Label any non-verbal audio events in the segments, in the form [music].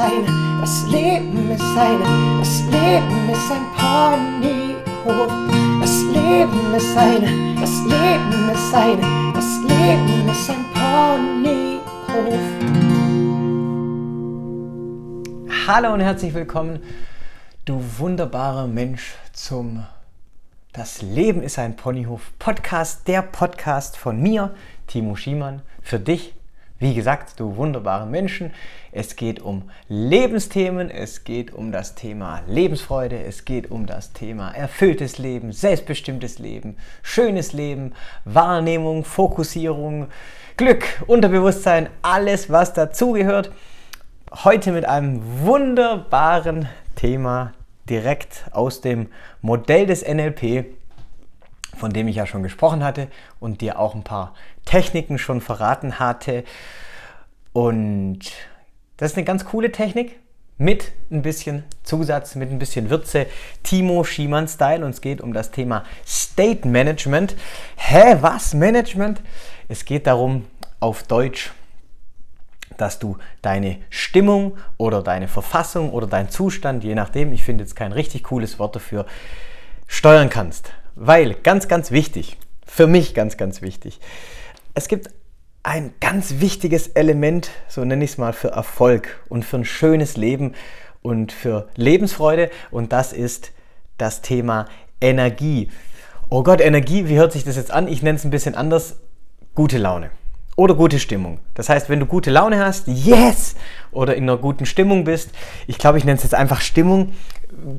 eine, das Leben ist eine, das Leben ist ein Ponyhof. Das Leben ist eine, das Leben ist eine, das Leben ist ein Ponyhof. Hallo und herzlich willkommen, du wunderbarer Mensch, zum Das Leben ist ein Ponyhof Podcast, der Podcast von mir, Timo Schiemann, für dich wie gesagt, du wunderbare Menschen, es geht um Lebensthemen, es geht um das Thema Lebensfreude, es geht um das Thema erfülltes Leben, selbstbestimmtes Leben, schönes Leben, Wahrnehmung, Fokussierung, Glück, Unterbewusstsein, alles was dazugehört. Heute mit einem wunderbaren Thema direkt aus dem Modell des NLP, von dem ich ja schon gesprochen hatte und dir auch ein paar Techniken schon verraten hatte. Und das ist eine ganz coole Technik mit ein bisschen Zusatz, mit ein bisschen Würze. Timo Schiemann Style und es geht um das Thema State Management. Hä, was Management? Es geht darum, auf Deutsch, dass du deine Stimmung oder deine Verfassung oder deinen Zustand, je nachdem, ich finde jetzt kein richtig cooles Wort dafür, steuern kannst. Weil, ganz, ganz wichtig, für mich ganz, ganz wichtig, es gibt ein ganz wichtiges Element, so nenne ich es mal, für Erfolg und für ein schönes Leben und für Lebensfreude und das ist das Thema Energie. Oh Gott, Energie, wie hört sich das jetzt an? Ich nenne es ein bisschen anders. Gute Laune oder gute Stimmung. Das heißt, wenn du gute Laune hast, yes, oder in einer guten Stimmung bist, ich glaube, ich nenne es jetzt einfach Stimmung,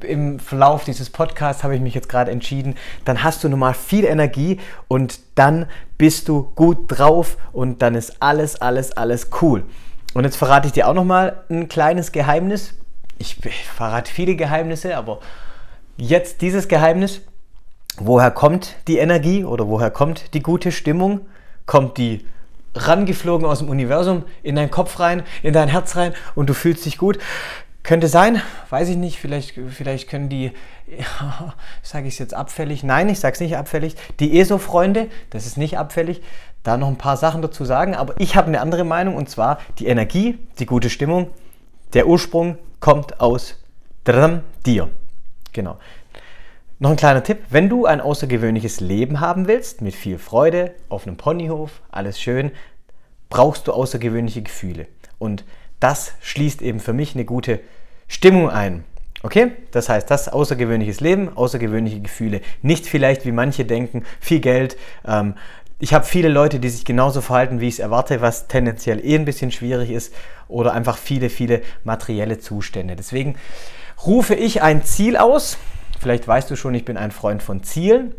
im Verlauf dieses Podcasts habe ich mich jetzt gerade entschieden, dann hast du nochmal viel Energie und dann bist du gut drauf und dann ist alles, alles, alles cool. Und jetzt verrate ich dir auch nochmal ein kleines Geheimnis. Ich verrate viele Geheimnisse, aber jetzt dieses Geheimnis. Woher kommt die Energie oder woher kommt die gute Stimmung? Kommt die rangeflogen aus dem Universum in deinen Kopf rein, in dein Herz rein und du fühlst dich gut? Könnte sein, weiß ich nicht, vielleicht, vielleicht können die, [laughs] ja, sage ich es jetzt abfällig, nein, ich sage es nicht abfällig, die ESO-Freunde, das ist nicht abfällig, da noch ein paar Sachen dazu sagen, aber ich habe eine andere Meinung und zwar die Energie, die gute Stimmung, der Ursprung kommt aus dir. Genau. Noch ein kleiner Tipp, wenn du ein außergewöhnliches Leben haben willst, mit viel Freude, auf einem Ponyhof, alles schön, brauchst du außergewöhnliche Gefühle. Und das schließt eben für mich eine gute Stimmung ein. Okay? Das heißt, das außergewöhnliches Leben, außergewöhnliche Gefühle. Nicht vielleicht, wie manche denken, viel Geld. Ähm, ich habe viele Leute, die sich genauso verhalten, wie ich es erwarte, was tendenziell eh ein bisschen schwierig ist. Oder einfach viele, viele materielle Zustände. Deswegen rufe ich ein Ziel aus. Vielleicht weißt du schon, ich bin ein Freund von Zielen.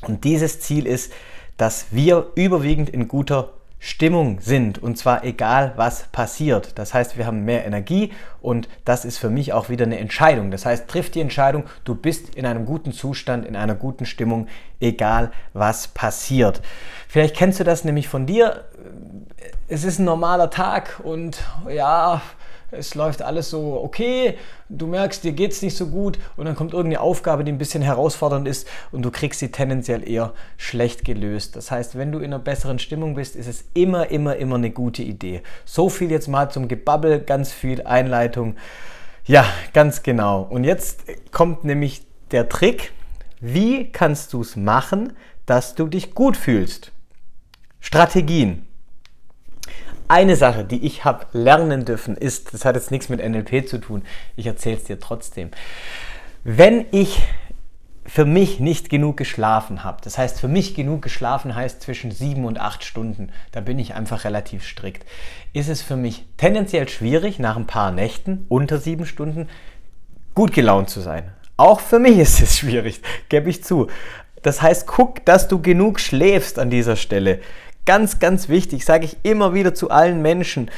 Und dieses Ziel ist, dass wir überwiegend in guter Stimmung sind und zwar egal was passiert. Das heißt, wir haben mehr Energie und das ist für mich auch wieder eine Entscheidung. Das heißt, triff die Entscheidung, du bist in einem guten Zustand, in einer guten Stimmung, egal was passiert. Vielleicht kennst du das nämlich von dir. Es ist ein normaler Tag und ja, es läuft alles so okay, du merkst, dir geht es nicht so gut und dann kommt irgendeine Aufgabe, die ein bisschen herausfordernd ist und du kriegst sie tendenziell eher schlecht gelöst. Das heißt, wenn du in einer besseren Stimmung bist, ist es immer, immer, immer eine gute Idee. So viel jetzt mal zum Gebabbel, ganz viel Einleitung. Ja, ganz genau. Und jetzt kommt nämlich der Trick, wie kannst du es machen, dass du dich gut fühlst? Strategien. Eine Sache, die ich habe lernen dürfen, ist, das hat jetzt nichts mit NLP zu tun, ich erzähle es dir trotzdem. Wenn ich für mich nicht genug geschlafen habe, das heißt für mich genug geschlafen heißt zwischen sieben und acht Stunden, da bin ich einfach relativ strikt, ist es für mich tendenziell schwierig, nach ein paar Nächten unter sieben Stunden gut gelaunt zu sein. Auch für mich ist es schwierig, gebe ich zu. Das heißt, guck, dass du genug schläfst an dieser Stelle. Ganz, ganz wichtig, sage ich immer wieder zu allen Menschen.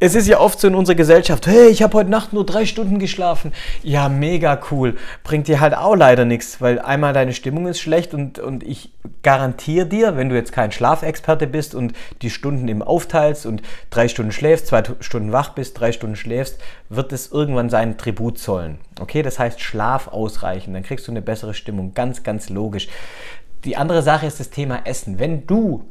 Es ist ja oft so in unserer Gesellschaft, hey, ich habe heute Nacht nur drei Stunden geschlafen. Ja, mega cool. Bringt dir halt auch leider nichts, weil einmal deine Stimmung ist schlecht und, und ich garantiere dir, wenn du jetzt kein Schlafexperte bist und die Stunden eben aufteilst und drei Stunden schläfst, zwei Stunden wach bist, drei Stunden schläfst, wird es irgendwann seinen Tribut zollen. Okay, das heißt Schlaf ausreichen, dann kriegst du eine bessere Stimmung. Ganz, ganz logisch. Die andere Sache ist das Thema Essen. Wenn du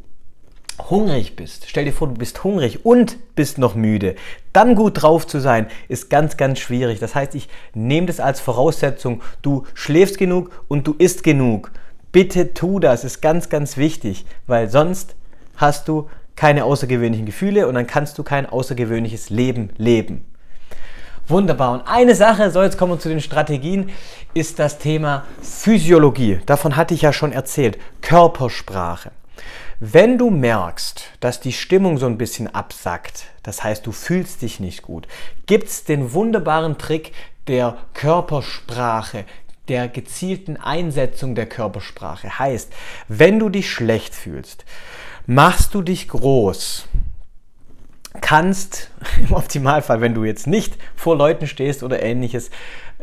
hungrig bist, stell dir vor, du bist hungrig und bist noch müde, dann gut drauf zu sein, ist ganz, ganz schwierig. Das heißt, ich nehme das als Voraussetzung, du schläfst genug und du isst genug. Bitte tu das, ist ganz, ganz wichtig, weil sonst hast du keine außergewöhnlichen Gefühle und dann kannst du kein außergewöhnliches Leben leben. Wunderbar. Und eine Sache, so jetzt kommen wir zu den Strategien, ist das Thema Physiologie. Davon hatte ich ja schon erzählt. Körpersprache. Wenn du merkst, dass die Stimmung so ein bisschen absackt, das heißt, du fühlst dich nicht gut, gibt es den wunderbaren Trick der Körpersprache, der gezielten Einsetzung der Körpersprache. Heißt, wenn du dich schlecht fühlst, machst du dich groß kannst [laughs] im Optimalfall, wenn du jetzt nicht vor Leuten stehst oder ähnliches,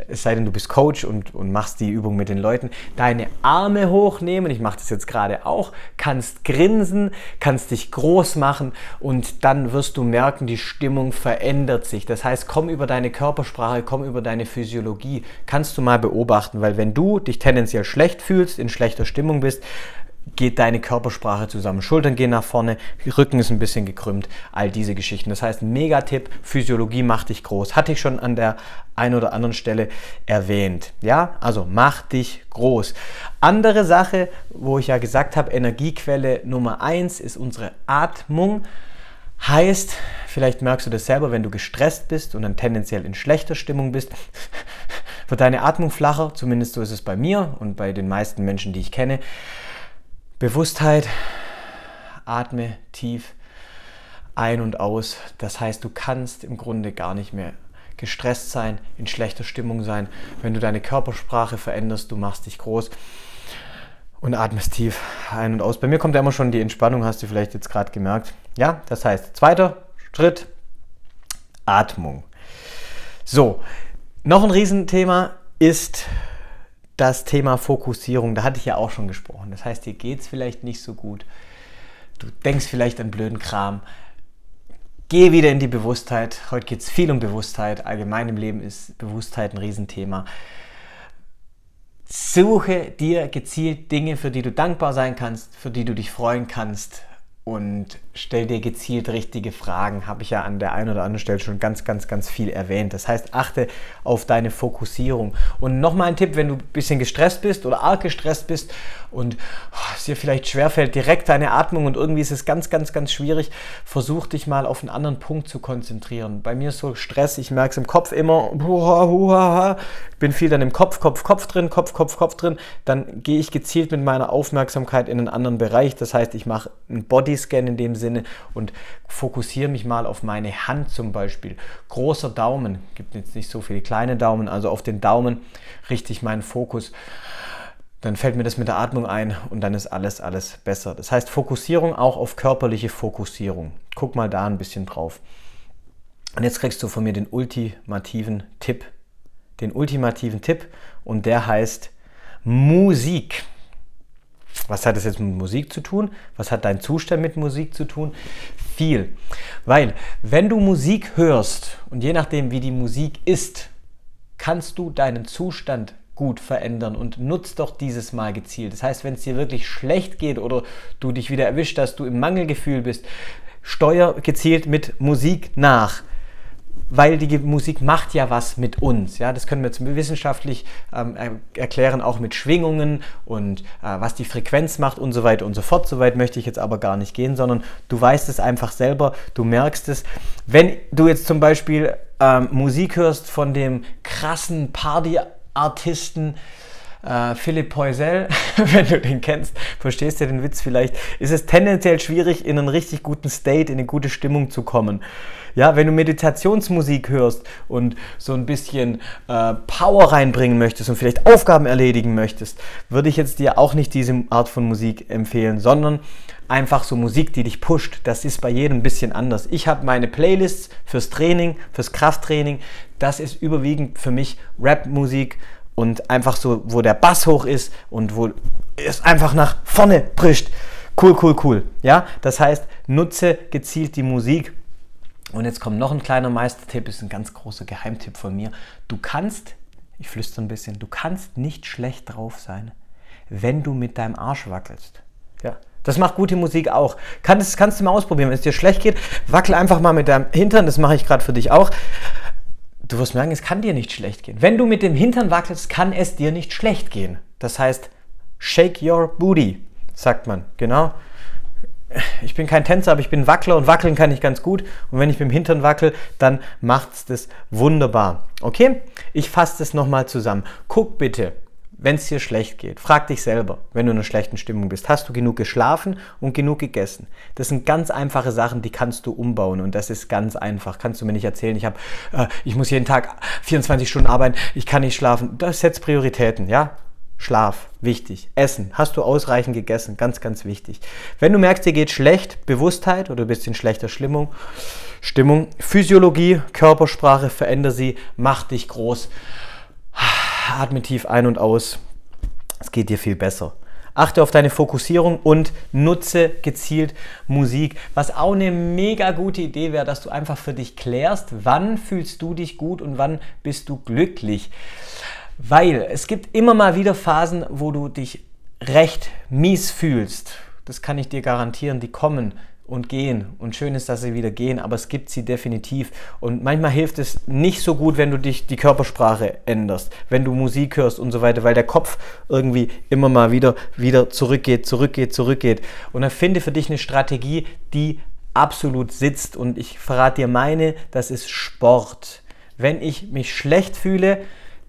es sei denn, du bist Coach und, und machst die Übung mit den Leuten, deine Arme hochnehmen, ich mache das jetzt gerade auch, kannst grinsen, kannst dich groß machen und dann wirst du merken, die Stimmung verändert sich. Das heißt, komm über deine Körpersprache, komm über deine Physiologie, kannst du mal beobachten, weil wenn du dich tendenziell schlecht fühlst, in schlechter Stimmung bist, geht deine Körpersprache zusammen. Schultern gehen nach vorne, Rücken ist ein bisschen gekrümmt, all diese Geschichten. Das heißt, Megatipp, Physiologie macht dich groß. Hatte ich schon an der einen oder anderen Stelle erwähnt. Ja, also mach dich groß. Andere Sache, wo ich ja gesagt habe, Energiequelle Nummer eins ist unsere Atmung. Heißt, vielleicht merkst du das selber, wenn du gestresst bist und dann tendenziell in schlechter Stimmung bist, [laughs] wird deine Atmung flacher, zumindest so ist es bei mir und bei den meisten Menschen, die ich kenne. Bewusstheit, atme tief ein und aus. Das heißt, du kannst im Grunde gar nicht mehr gestresst sein, in schlechter Stimmung sein. Wenn du deine Körpersprache veränderst, du machst dich groß und atmest tief ein und aus. Bei mir kommt ja immer schon die Entspannung, hast du vielleicht jetzt gerade gemerkt. Ja, das heißt, zweiter Schritt, Atmung. So, noch ein Riesenthema ist das Thema Fokussierung, da hatte ich ja auch schon gesprochen. Das heißt, dir geht es vielleicht nicht so gut. Du denkst vielleicht an blöden Kram. Geh wieder in die Bewusstheit. Heute geht es viel um Bewusstheit. Allgemein im Leben ist Bewusstheit ein Riesenthema. Suche dir gezielt Dinge, für die du dankbar sein kannst, für die du dich freuen kannst, und stell dir gezielt richtige Fragen. Habe ich ja an der einen oder anderen Stelle schon ganz, ganz, ganz viel erwähnt. Das heißt, achte auf deine Fokussierung. Und nochmal ein Tipp, wenn du ein bisschen gestresst bist oder arg gestresst bist und oh, es dir vielleicht schwerfällt, direkt deine Atmung und irgendwie ist es ganz, ganz, ganz schwierig, versuch dich mal auf einen anderen Punkt zu konzentrieren. Bei mir ist so Stress, ich merke es im Kopf immer, ich bin viel dann im Kopf, Kopf, Kopf drin, Kopf, Kopf, Kopf drin. Dann gehe ich gezielt mit meiner Aufmerksamkeit in einen anderen Bereich. Das heißt, ich mache einen Bodyscan in dem Sinne und fokussiere mich mal auf meine Hand zum Beispiel. Großer Daumen, gibt jetzt nicht so viele kleine Daumen, also auf den Daumen richte ich meinen Fokus dann fällt mir das mit der Atmung ein und dann ist alles, alles besser. Das heißt Fokussierung auch auf körperliche Fokussierung. Guck mal da ein bisschen drauf. Und jetzt kriegst du von mir den ultimativen Tipp. Den ultimativen Tipp und der heißt Musik. Was hat das jetzt mit Musik zu tun? Was hat dein Zustand mit Musik zu tun? Viel. Weil, wenn du Musik hörst und je nachdem, wie die Musik ist, kannst du deinen Zustand gut verändern und nutzt doch dieses Mal gezielt. Das heißt, wenn es dir wirklich schlecht geht oder du dich wieder erwischt, dass du im Mangelgefühl bist, steuer gezielt mit Musik nach. Weil die Musik macht ja was mit uns. Ja? Das können wir jetzt wissenschaftlich ähm, erklären, auch mit Schwingungen und äh, was die Frequenz macht und so weiter und so fort. Soweit möchte ich jetzt aber gar nicht gehen, sondern du weißt es einfach selber, du merkst es. Wenn du jetzt zum Beispiel ähm, Musik hörst von dem krassen Party Artisten. Äh, Philipp Poisel, [laughs] wenn du den kennst, verstehst du den Witz vielleicht, ist es tendenziell schwierig, in einen richtig guten State, in eine gute Stimmung zu kommen. Ja, wenn du Meditationsmusik hörst und so ein bisschen äh, Power reinbringen möchtest und vielleicht Aufgaben erledigen möchtest, würde ich jetzt dir auch nicht diese Art von Musik empfehlen, sondern einfach so Musik, die dich pusht. Das ist bei jedem ein bisschen anders. Ich habe meine Playlists fürs Training, fürs Krafttraining. Das ist überwiegend für mich Rap-Musik und einfach so, wo der Bass hoch ist und wo es einfach nach vorne prischt. Cool, cool, cool. Ja, das heißt, nutze gezielt die Musik. Und jetzt kommt noch ein kleiner Meistertipp, ist ein ganz großer Geheimtipp von mir. Du kannst, ich flüstere ein bisschen, du kannst nicht schlecht drauf sein, wenn du mit deinem Arsch wackelst. Ja, Das macht gute Musik auch. Kannst, kannst du mal ausprobieren. Wenn es dir schlecht geht, wackel einfach mal mit deinem Hintern. Das mache ich gerade für dich auch. Du wirst merken, es kann dir nicht schlecht gehen. Wenn du mit dem Hintern wackelst, kann es dir nicht schlecht gehen. Das heißt, shake your booty, sagt man. Genau ich bin kein Tänzer, aber ich bin Wackler und wackeln kann ich ganz gut. Und wenn ich mit dem Hintern wackel, dann macht es das wunderbar. Okay? Ich fasse das nochmal zusammen. Guck bitte, wenn es dir schlecht geht, frag dich selber, wenn du in einer schlechten Stimmung bist, hast du genug geschlafen und genug gegessen? Das sind ganz einfache Sachen, die kannst du umbauen und das ist ganz einfach. Kannst du mir nicht erzählen, ich, hab, äh, ich muss jeden Tag 24 Stunden arbeiten, ich kann nicht schlafen. Das setzt Prioritäten, ja? Schlaf, wichtig. Essen, hast du ausreichend gegessen, ganz, ganz wichtig. Wenn du merkst, dir geht schlecht, Bewusstheit oder du bist in schlechter Stimmung, Stimmung, Physiologie, Körpersprache, veränder sie, mach dich groß, atme tief ein und aus. Es geht dir viel besser. Achte auf deine Fokussierung und nutze gezielt Musik. Was auch eine mega gute Idee wäre, dass du einfach für dich klärst, wann fühlst du dich gut und wann bist du glücklich. Weil es gibt immer mal wieder Phasen, wo du dich recht mies fühlst. Das kann ich dir garantieren, die kommen und gehen. Und schön ist, dass sie wieder gehen, aber es gibt sie definitiv. Und manchmal hilft es nicht so gut, wenn du dich die Körpersprache änderst, wenn du Musik hörst und so weiter, weil der Kopf irgendwie immer mal wieder, wieder zurückgeht, zurückgeht, zurückgeht. Und dann finde für dich eine Strategie, die absolut sitzt. Und ich verrate dir meine, das ist Sport. Wenn ich mich schlecht fühle,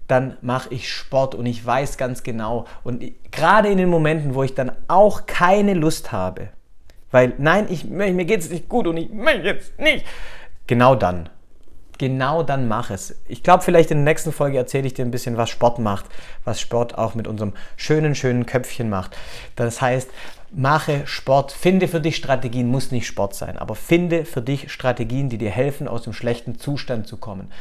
dann mache ich Sport und ich weiß ganz genau. Und gerade in den Momenten, wo ich dann auch keine Lust habe, weil nein, ich, mir geht es nicht gut und ich möchte jetzt nicht, genau dann. Genau dann mach es. Ich glaube, vielleicht in der nächsten Folge erzähle ich dir ein bisschen, was Sport macht, was Sport auch mit unserem schönen, schönen Köpfchen macht. Das heißt, mache Sport, finde für dich Strategien, muss nicht Sport sein, aber finde für dich Strategien, die dir helfen, aus dem schlechten Zustand zu kommen.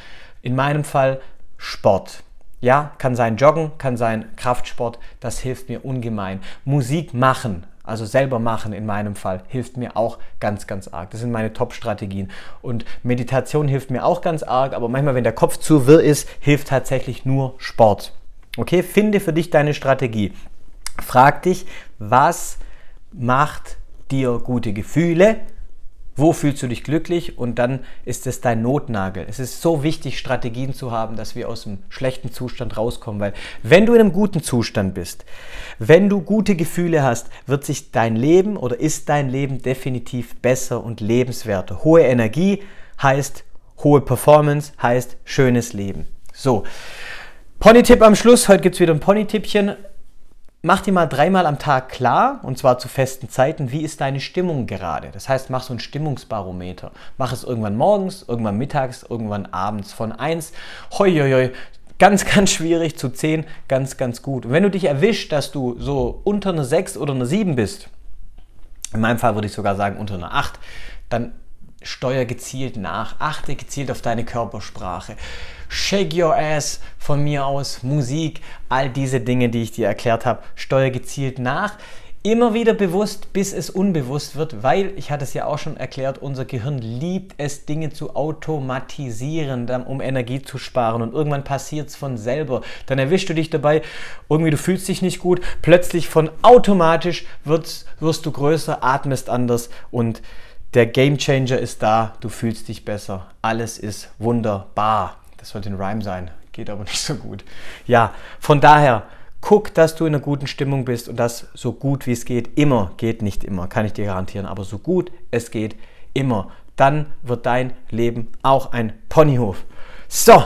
In meinem Fall Sport. Ja, kann sein Joggen, kann sein Kraftsport, das hilft mir ungemein. Musik machen, also selber machen in meinem Fall, hilft mir auch ganz, ganz arg. Das sind meine Top-Strategien. Und Meditation hilft mir auch ganz arg, aber manchmal, wenn der Kopf zu wirr ist, hilft tatsächlich nur Sport. Okay, finde für dich deine Strategie. Frag dich, was macht dir gute Gefühle? Wo fühlst du dich glücklich? Und dann ist es dein Notnagel. Es ist so wichtig, Strategien zu haben, dass wir aus dem schlechten Zustand rauskommen. Weil wenn du in einem guten Zustand bist, wenn du gute Gefühle hast, wird sich dein Leben oder ist dein Leben definitiv besser und lebenswerter. Hohe Energie heißt hohe Performance, heißt schönes Leben. So. Pony-Tipp am Schluss. Heute gibt es wieder ein Pony-Tippchen. Mach dir mal dreimal am Tag klar, und zwar zu festen Zeiten, wie ist deine Stimmung gerade. Das heißt, mach so ein Stimmungsbarometer. Mach es irgendwann morgens, irgendwann mittags, irgendwann abends. Von 1, hoi, hoi, hoi, ganz, [laughs] ganz schwierig, zu 10, ganz, ganz gut. Und wenn du dich erwischt, dass du so unter einer 6 oder einer 7 bist, in meinem Fall würde ich sogar sagen unter einer 8, dann steuer gezielt nach, achte gezielt auf deine Körpersprache. Shake Your Ass von mir aus, Musik, all diese Dinge, die ich dir erklärt habe, steuer gezielt nach. Immer wieder bewusst, bis es unbewusst wird, weil, ich hatte es ja auch schon erklärt, unser Gehirn liebt es, Dinge zu automatisieren, um Energie zu sparen. Und irgendwann passiert es von selber. Dann erwischst du dich dabei, irgendwie du fühlst dich nicht gut, plötzlich von automatisch wirst, wirst du größer, atmest anders und der Game Changer ist da, du fühlst dich besser. Alles ist wunderbar. Das sollte ein Rhyme sein, geht aber [laughs] nicht so gut. Ja, von daher, guck, dass du in einer guten Stimmung bist und das so gut wie es geht. Immer geht nicht immer, kann ich dir garantieren, aber so gut es geht, immer. Dann wird dein Leben auch ein Ponyhof. So,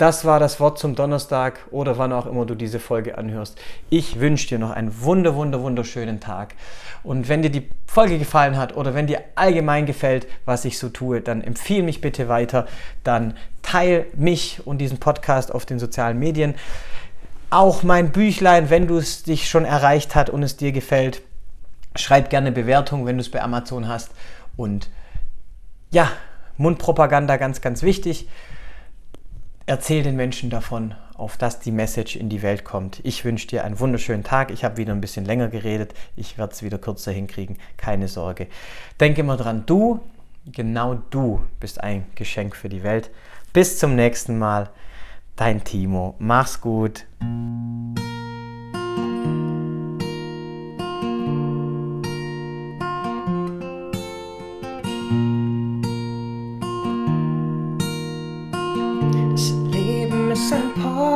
das war das Wort zum Donnerstag oder wann auch immer du diese Folge anhörst. Ich wünsche dir noch einen wunder, wunder, wunderschönen Tag. Und wenn dir die Folge gefallen hat oder wenn dir allgemein gefällt, was ich so tue, dann empfehle mich bitte weiter. Dann teile mich und diesen Podcast auf den sozialen Medien. Auch mein Büchlein, wenn du es dich schon erreicht hat und es dir gefällt, schreib gerne Bewertung, wenn du es bei Amazon hast. Und ja, Mundpropaganda ganz, ganz wichtig. Erzähl den Menschen davon, auf dass die Message in die Welt kommt. Ich wünsche dir einen wunderschönen Tag. Ich habe wieder ein bisschen länger geredet. Ich werde es wieder kürzer hinkriegen. Keine Sorge. Denke immer dran, du, genau du bist ein Geschenk für die Welt. Bis zum nächsten Mal. Dein Timo. Mach's gut.